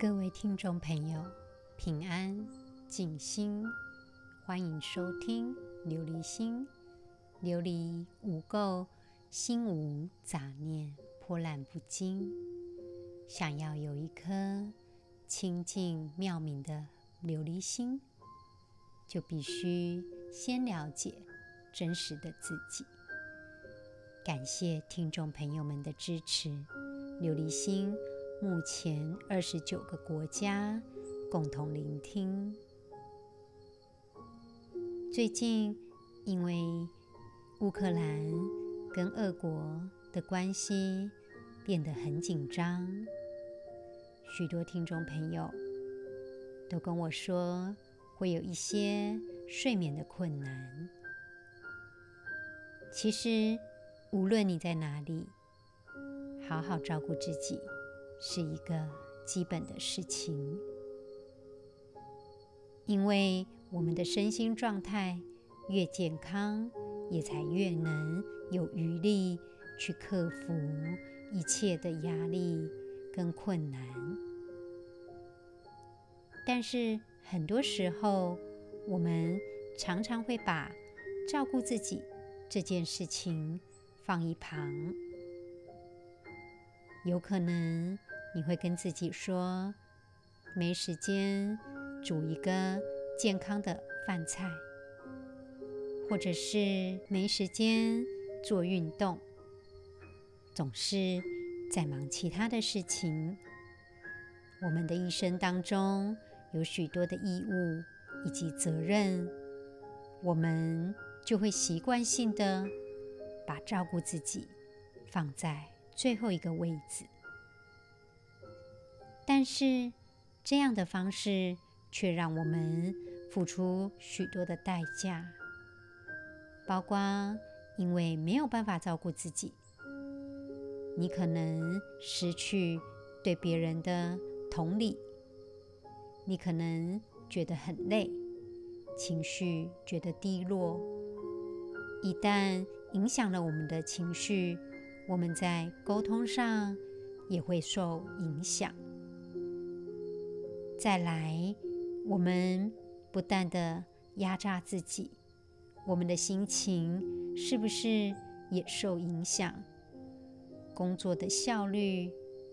各位听众朋友，平安静心，欢迎收听琉璃心。琉璃无垢，心无杂念，波澜不惊。想要有一颗清净妙明的琉璃心，就必须先了解真实的自己。感谢听众朋友们的支持，琉璃心。目前二十九个国家共同聆听。最近因为乌克兰跟俄国的关系变得很紧张，许多听众朋友都跟我说会有一些睡眠的困难。其实无论你在哪里，好好照顾自己。是一个基本的事情，因为我们的身心状态越健康，也才越能有余力去克服一切的压力跟困难。但是很多时候，我们常常会把照顾自己这件事情放一旁，有可能。你会跟自己说，没时间煮一个健康的饭菜，或者是没时间做运动，总是在忙其他的事情。我们的一生当中有许多的义务以及责任，我们就会习惯性的把照顾自己放在最后一个位置。但是，这样的方式却让我们付出许多的代价，包括因为没有办法照顾自己，你可能失去对别人的同理，你可能觉得很累，情绪觉得低落。一旦影响了我们的情绪，我们在沟通上也会受影响。再来，我们不断地压榨自己，我们的心情是不是也受影响？工作的效率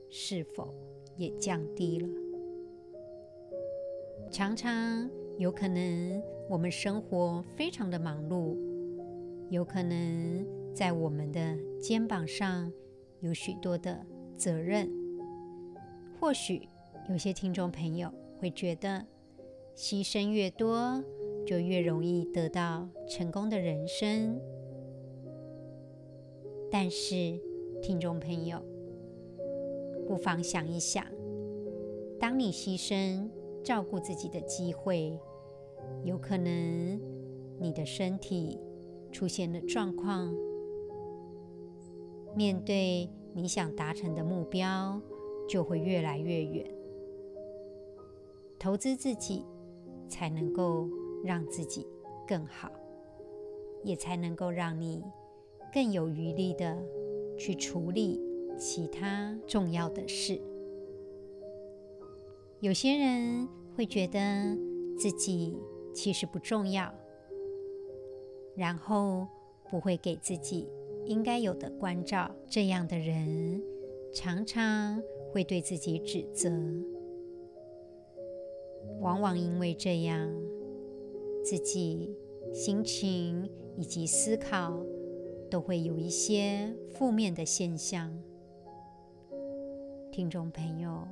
是否也降低了？常常有可能我们生活非常的忙碌，有可能在我们的肩膀上有许多的责任，或许。有些听众朋友会觉得，牺牲越多，就越容易得到成功的人生。但是，听众朋友，不妨想一想，当你牺牲照顾自己的机会，有可能你的身体出现了状况，面对你想达成的目标，就会越来越远。投资自己，才能够让自己更好，也才能够让你更有余力的去处理其他重要的事。有些人会觉得自己其实不重要，然后不会给自己应该有的关照。这样的人常常会对自己指责。往往因为这样，自己心情以及思考都会有一些负面的现象。听众朋友，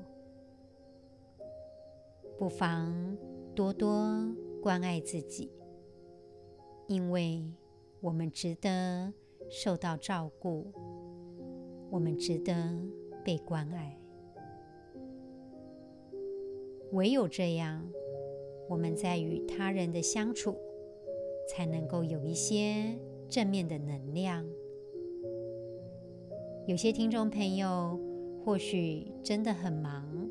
不妨多多关爱自己，因为我们值得受到照顾，我们值得被关爱。唯有这样，我们在与他人的相处，才能够有一些正面的能量。有些听众朋友或许真的很忙，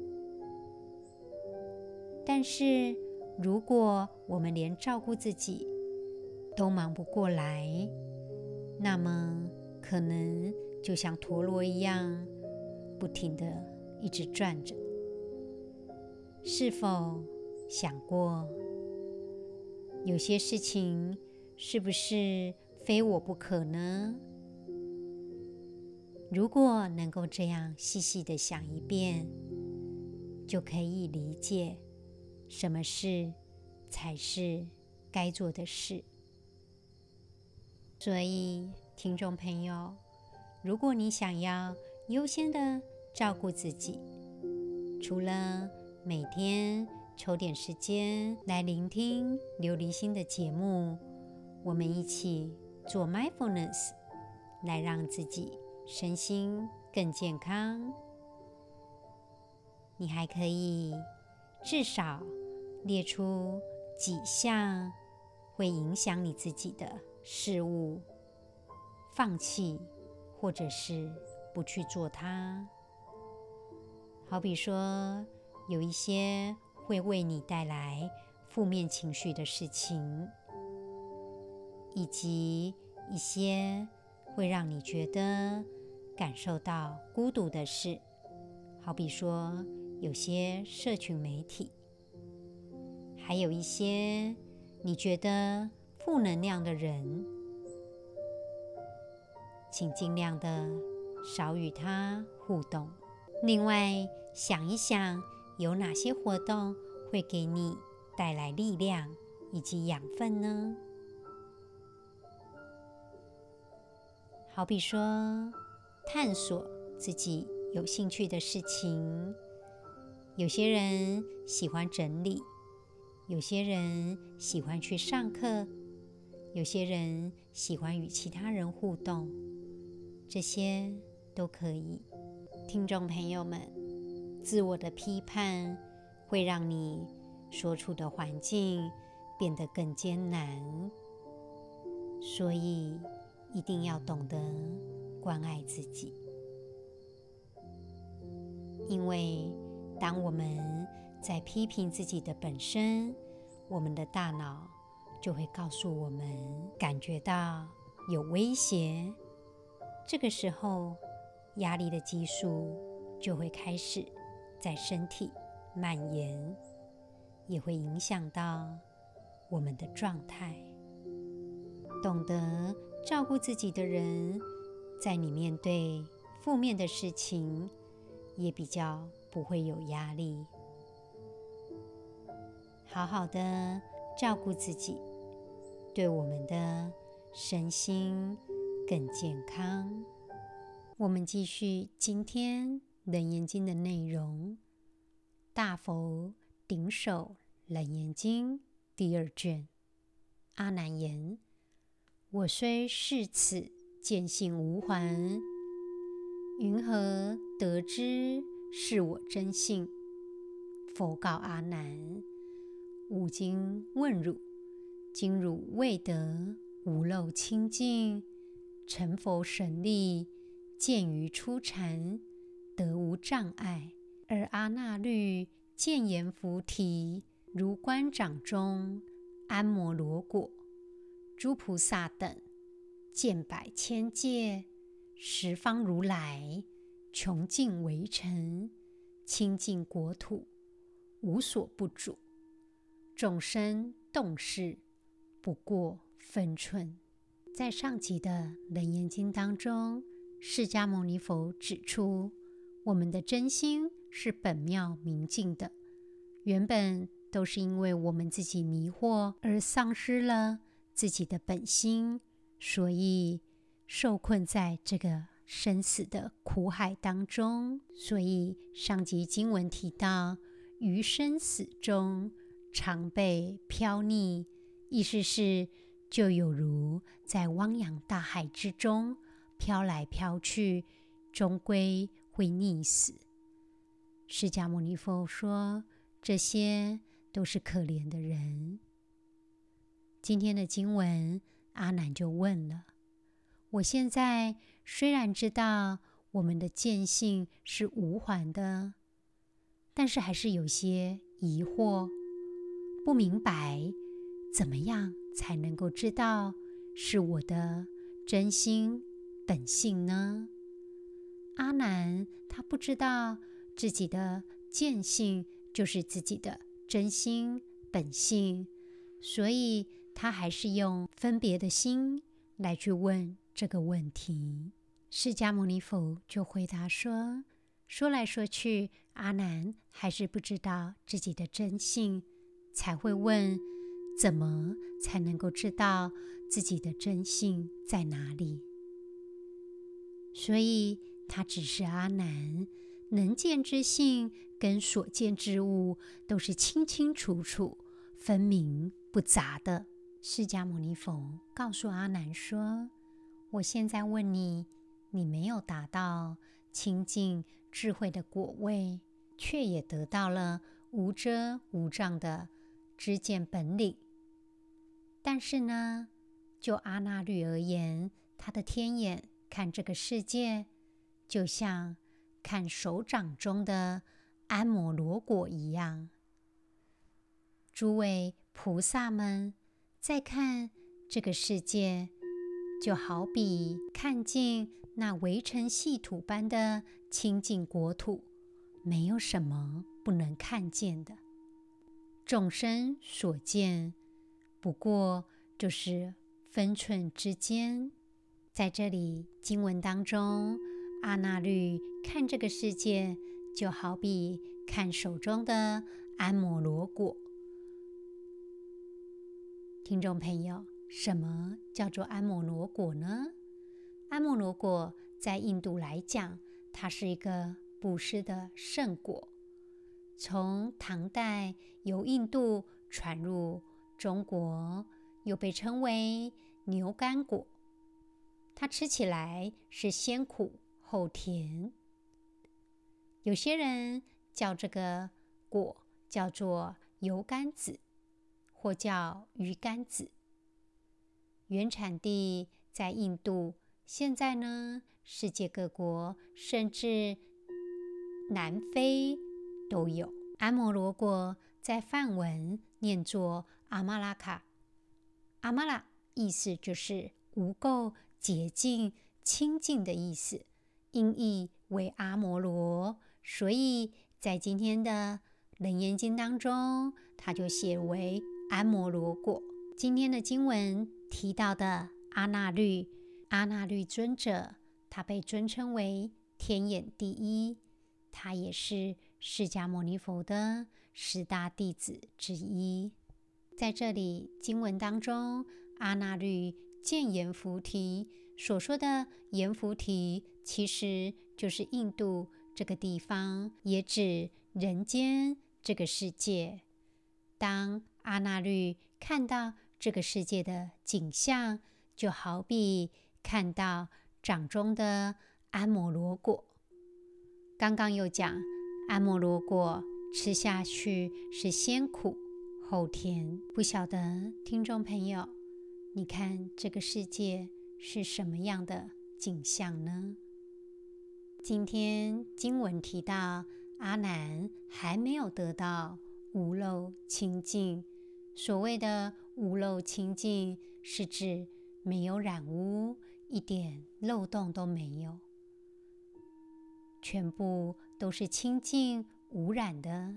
但是如果我们连照顾自己都忙不过来，那么可能就像陀螺一样，不停的一直转着。是否想过，有些事情是不是非我不可呢？如果能够这样细细的想一遍，就可以理解什么事才是该做的事。所以，听众朋友，如果你想要优先的照顾自己，除了每天抽点时间来聆听琉璃心的节目，我们一起做 mindfulness，来让自己身心更健康。你还可以至少列出几项会影响你自己的事物，放弃或者是不去做它。好比说，有一些会为你带来负面情绪的事情，以及一些会让你觉得感受到孤独的事，好比说有些社群媒体，还有一些你觉得负能量的人，请尽量的少与他互动。另外，想一想有哪些活动会给你带来力量以及养分呢？好比说，探索自己有兴趣的事情。有些人喜欢整理。有些人喜欢去上课，有些人喜欢与其他人互动，这些都可以。听众朋友们，自我的批判会让你所处的环境变得更艰难，所以一定要懂得关爱自己，因为当我们在批评自己的本身，我们的大脑就会告诉我们感觉到有威胁。这个时候，压力的激素就会开始在身体蔓延，也会影响到我们的状态。懂得照顾自己的人，在你面对负面的事情，也比较不会有压力。好好的照顾自己，对我们的身心更健康。我们继续今天《楞严经》的内容，《大佛顶首楞严经》第二卷。阿难言：我虽视此见性无还，云何得知是我真性？佛告阿难。吾今问汝：今汝未得无漏清净，成佛神力，见于初禅，得无障碍；而阿那律见言菩提，如观掌中安摩罗果，诸菩萨等见百千界，十方如来穷尽围城，清净国土，无所不主。众生动事不过分寸。在上集的《楞严经》当中，释迦牟尼佛指出，我们的真心是本妙明净的，原本都是因为我们自己迷惑而丧失了自己的本心，所以受困在这个生死的苦海当中。所以上集经文提到，于生死中。常被飘溺，意思是就有如在汪洋大海之中飘来飘去，终归会溺死。释迦牟尼佛说，这些都是可怜的人。今天的经文，阿难就问了：我现在虽然知道我们的见性是无还的，但是还是有些疑惑。不明白怎么样才能够知道是我的真心本性呢？阿难他不知道自己的见性就是自己的真心本性，所以他还是用分别的心来去问这个问题。释迦牟尼佛就回答说：“说来说去，阿难还是不知道自己的真性，才会问。”怎么才能够知道自己的真性在哪里？所以，他只是阿难能见之性跟所见之物都是清清楚楚、分明不杂的。释迦牟尼佛告诉阿难说：“我现在问你，你没有达到清净智慧的果位，却也得到了无遮无障的知见本领。”但是呢，就阿那律而言，他的天眼看这个世界，就像看手掌中的安摩罗果一样。诸位菩萨们在看这个世界，就好比看见那微尘细土般的清净国土，没有什么不能看见的。众生所见。不过就是分寸之间，在这里经文当中，阿那律看这个世界，就好比看手中的安摩罗果。听众朋友，什么叫做安摩罗果呢？安摩罗果在印度来讲，它是一个布施的圣果，从唐代由印度传入。中国又被称为牛肝果，它吃起来是鲜苦后甜。有些人叫这个果叫做油甘子，或叫鱼甘子。原产地在印度，现在呢，世界各国甚至南非都有。阿摩罗果在梵文念作。阿玛拉卡，阿玛拉意思就是无垢、洁净、清净的意思，音译为阿摩罗，所以在今天的《楞严经》当中，它就写为阿摩罗果。今天的经文提到的阿那律，阿那律尊者，他被尊称为天眼第一，他也是释迦牟尼佛的十大弟子之一。在这里经文当中，阿那律见阎浮提所说的阎浮提，其实就是印度这个地方，也指人间这个世界。当阿那律看到这个世界的景象，就好比看到掌中的阿摩罗果。刚刚又讲，阿摩罗果吃下去是先苦。后甜不晓得听众朋友，你看这个世界是什么样的景象呢？今天经文提到阿难还没有得到无漏清净。所谓的无漏清净，是指没有染污，一点漏洞都没有，全部都是清净无染的，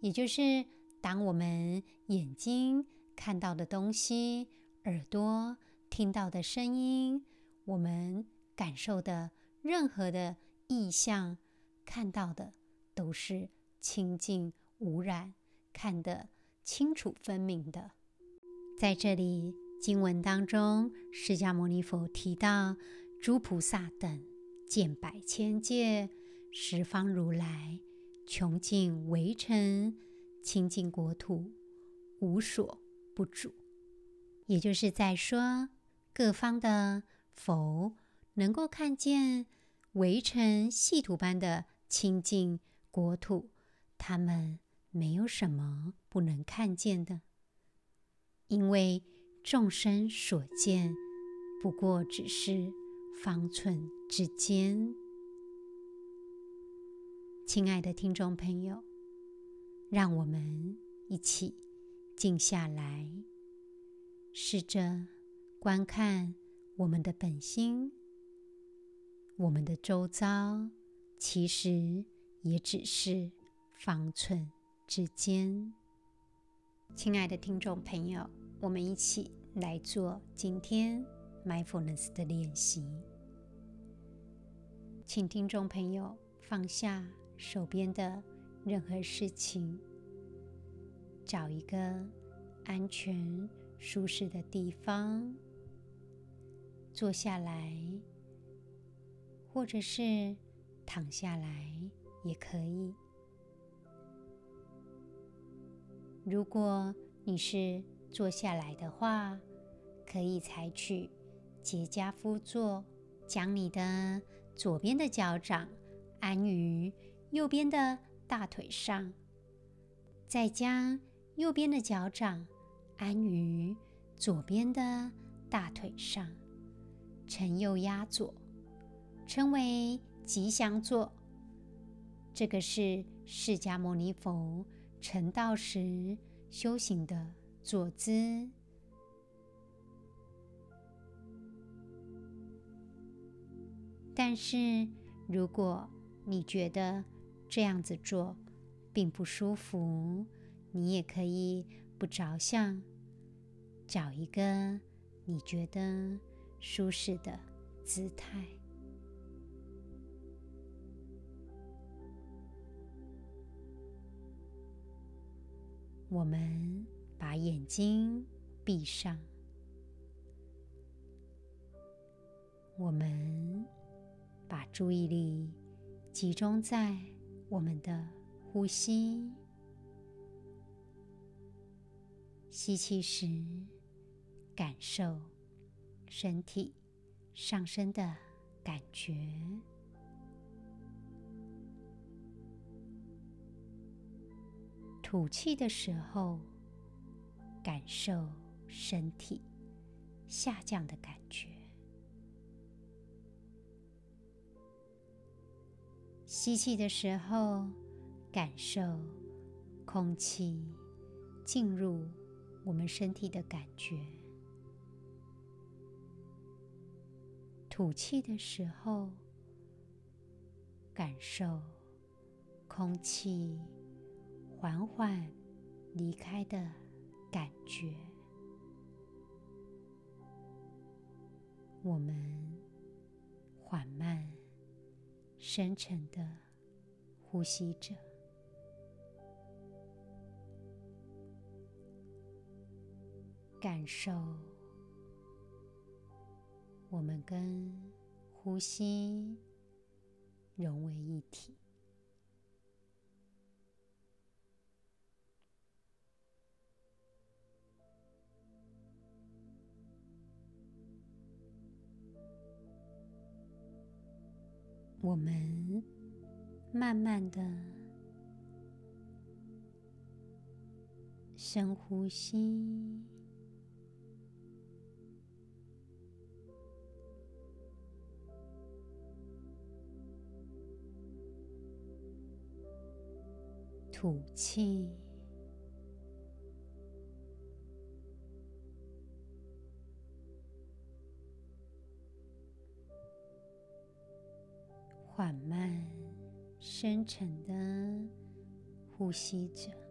也就是。当我们眼睛看到的东西，耳朵听到的声音，我们感受的任何的意象，看到的都是清净无染，看得清楚分明的。在这里经文当中，释迦牟尼佛提到诸菩萨等见百千界，十方如来穷尽微尘。清净国土，无所不主，也就是在说，各方的佛能够看见微尘细土般的清净国土，他们没有什么不能看见的，因为众生所见不过只是方寸之间。亲爱的听众朋友。让我们一起静下来，试着观看我们的本心。我们的周遭其实也只是方寸之间。亲爱的听众朋友，我们一起来做今天 mindfulness 的练习。请听众朋友放下手边的任何事情，找一个安全、舒适的地方坐下来，或者是躺下来也可以。如果你是坐下来的话，可以采取结跏趺坐，将你的左边的脚掌安于右边的大腿上，再将右边的脚掌安于左边的大腿上，承右压左，称为吉祥坐。这个是释迦牟尼佛。成道时修行的坐姿，但是如果你觉得这样子做并不舒服，你也可以不着相，找一个你觉得舒适的姿态。我们把眼睛闭上，我们把注意力集中在我们的呼吸。吸气时，感受身体上升的感觉。吐气的时候，感受身体下降的感觉。吸气的时候，感受空气进入我们身体的感觉。吐气的时候，感受空气。缓缓离开的感觉，我们缓慢、深沉的呼吸着，感受我们跟呼吸融为一体。我们慢慢的深呼吸，吐气。缓慢、深沉的呼吸着。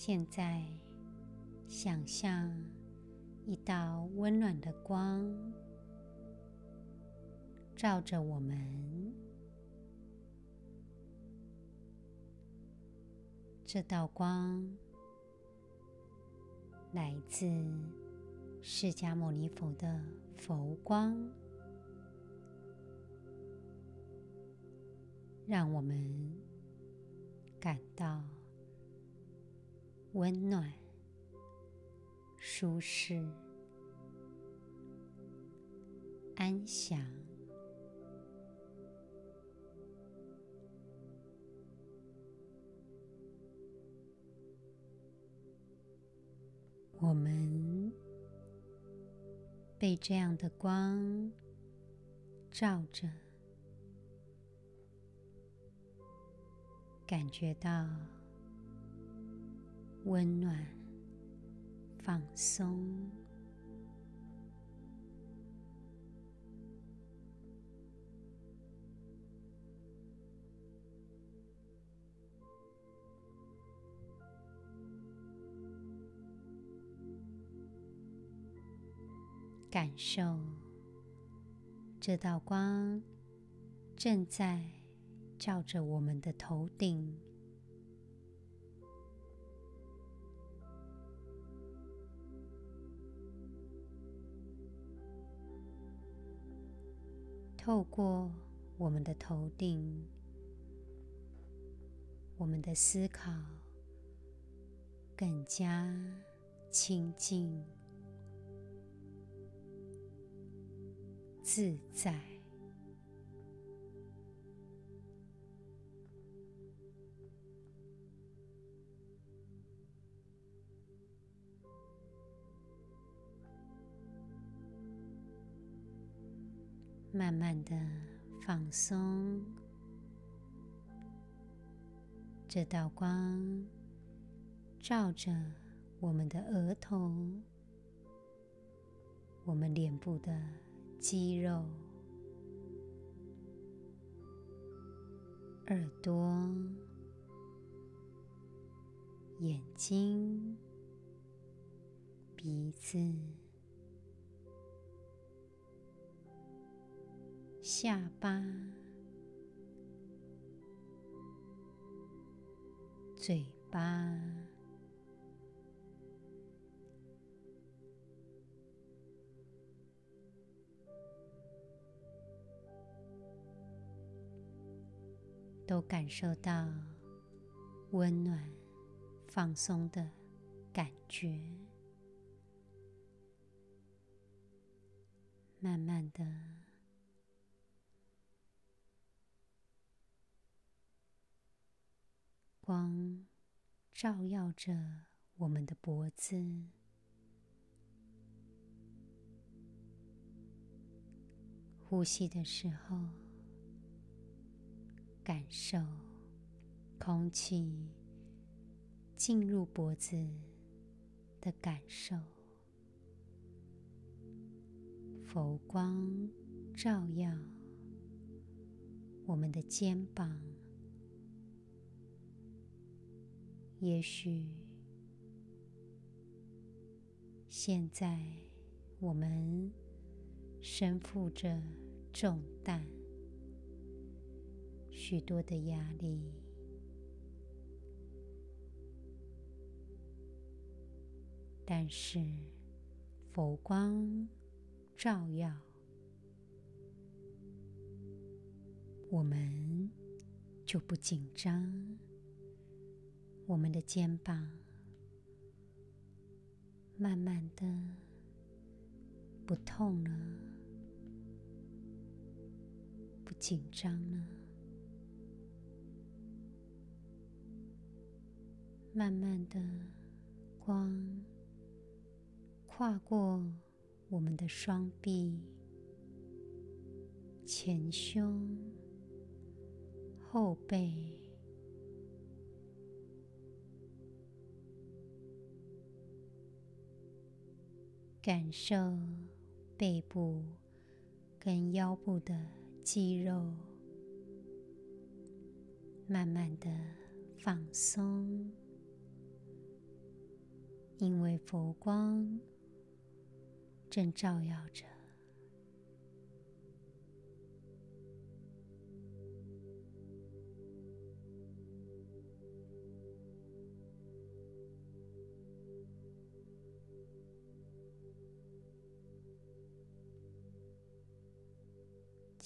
现在，想象一道温暖的光照着我们。这道光来自释迦牟尼佛的佛光，让我们感到温暖、舒适、安详。我们被这样的光照着，感觉到温暖、放松。感受这道光正在照着我们的头顶，透过我们的头顶，我们的思考更加清净。自在，慢慢的放松。这道光照着我们的额头，我们脸部的。肌肉、耳朵、眼睛、鼻子、下巴、嘴巴。都感受到温暖、放松的感觉，慢慢的，光照耀着我们的脖子，呼吸的时候。感受空气进入脖子的感受，佛光照耀我们的肩膀。也许现在我们身负着重担。许多的压力，但是佛光照耀，我们就不紧张，我们的肩膀慢慢的不痛了，不紧张了。慢慢的，光跨过我们的双臂、前胸、后背，感受背部跟腰部的肌肉，慢慢的放松。因为佛光正照耀着。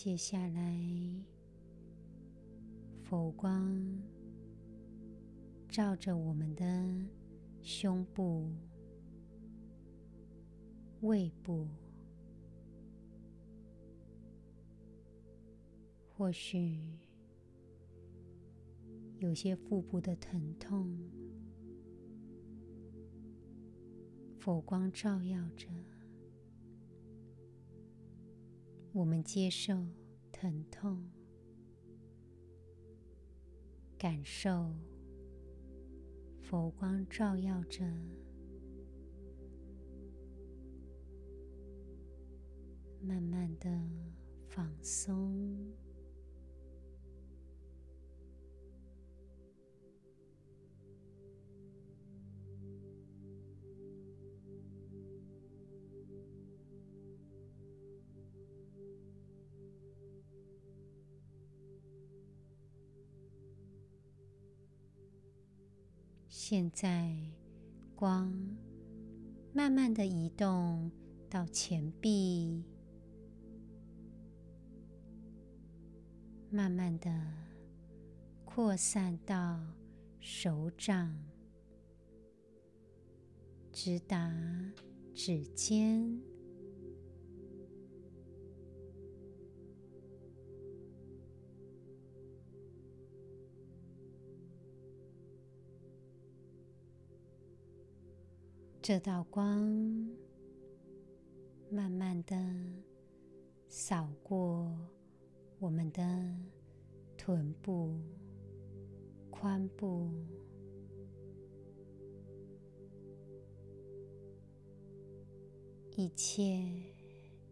接下来，佛光照着我们的胸部、胃部，或许有些腹部的疼痛，佛光照耀着。我们接受疼痛，感受佛光照耀着，慢慢的放松。现在，光慢慢的移动到前臂，慢慢的扩散到手掌，直达指尖。这道光慢慢的扫过我们的臀部、髋部，一切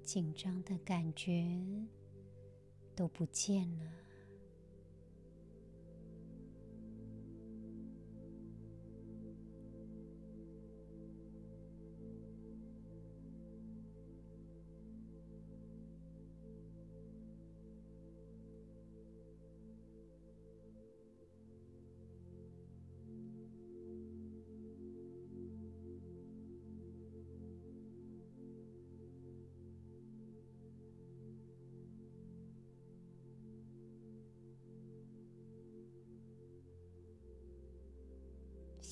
紧张的感觉都不见了。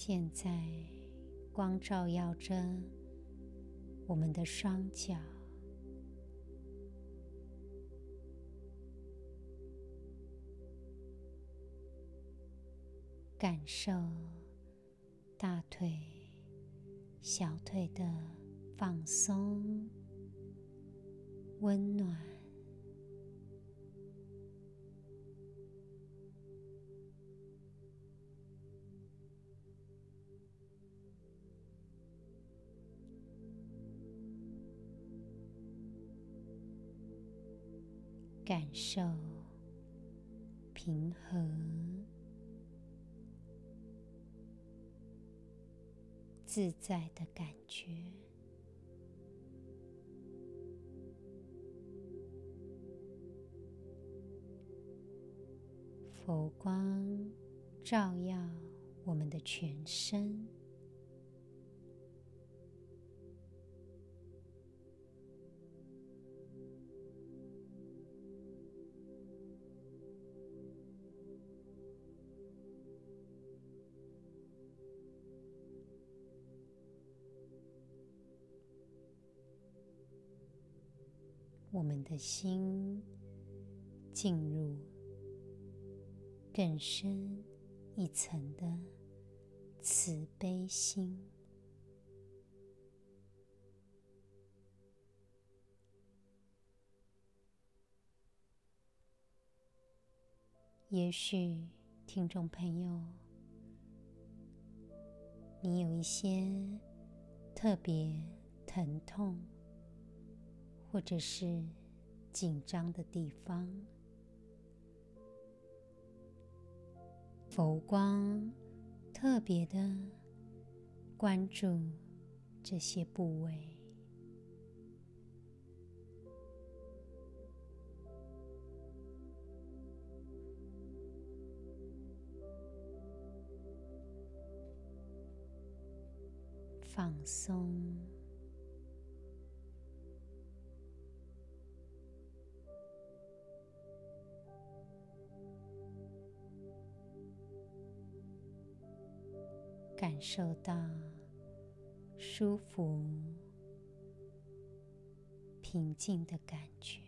现在，光照耀着我们的双脚，感受大腿、小腿的放松、温暖。感受平和、自在的感觉。佛光照耀我们的全身。我们的心进入更深一层的慈悲心。也许听众朋友，你有一些特别疼痛。或者是紧张的地方，佛光特别的关注这些部位。放松，感受到舒服、平静的感觉。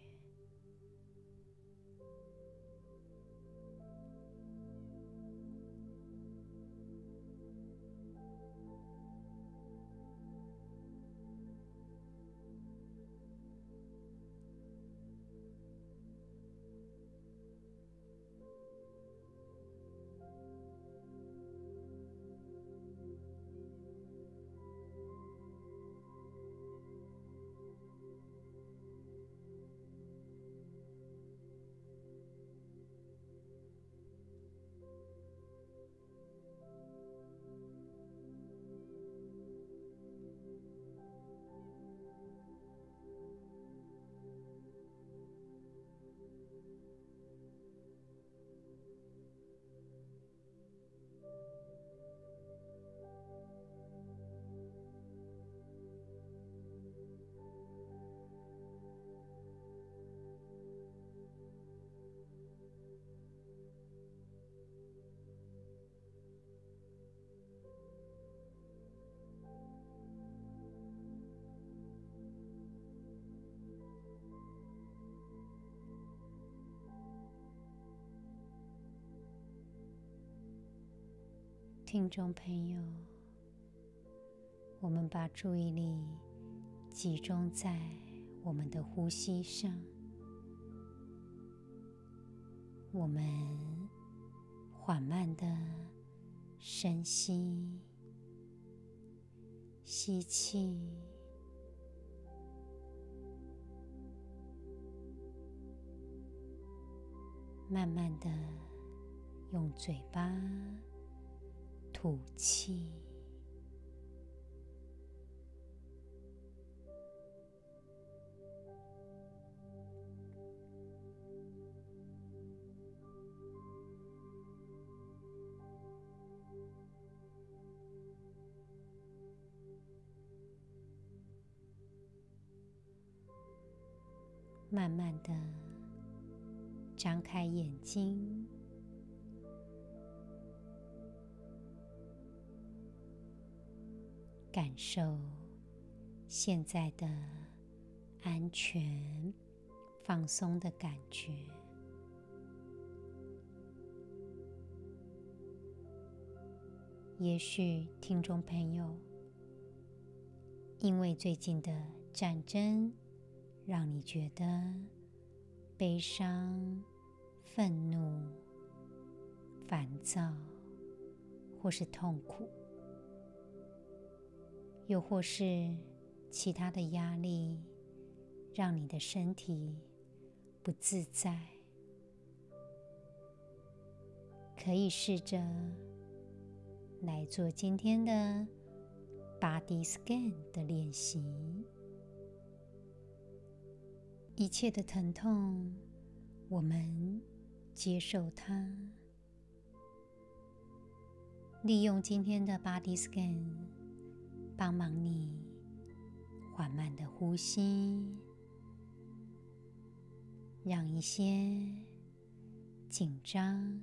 听众朋友，我们把注意力集中在我们的呼吸上。我们缓慢的深吸，吸气，慢慢的用嘴巴。吐气，慢慢的张开眼睛。感受现在的安全、放松的感觉。也许听众朋友，因为最近的战争，让你觉得悲伤、愤怒、烦躁，或是痛苦。又或是其他的压力，让你的身体不自在，可以试着来做今天的 Body Scan 的练习。一切的疼痛，我们接受它，利用今天的 Body Scan。帮忙你缓慢的呼吸，让一些紧张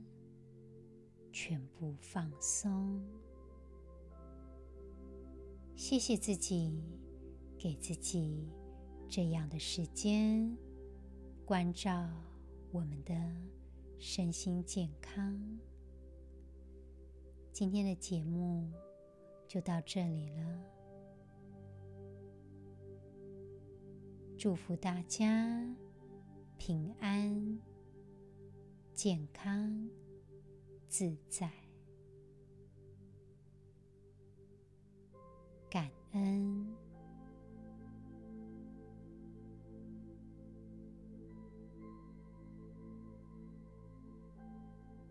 全部放松。谢谢自己，给自己这样的时间，关照我们的身心健康。今天的节目。就到这里了，祝福大家平安、健康、自在，感恩。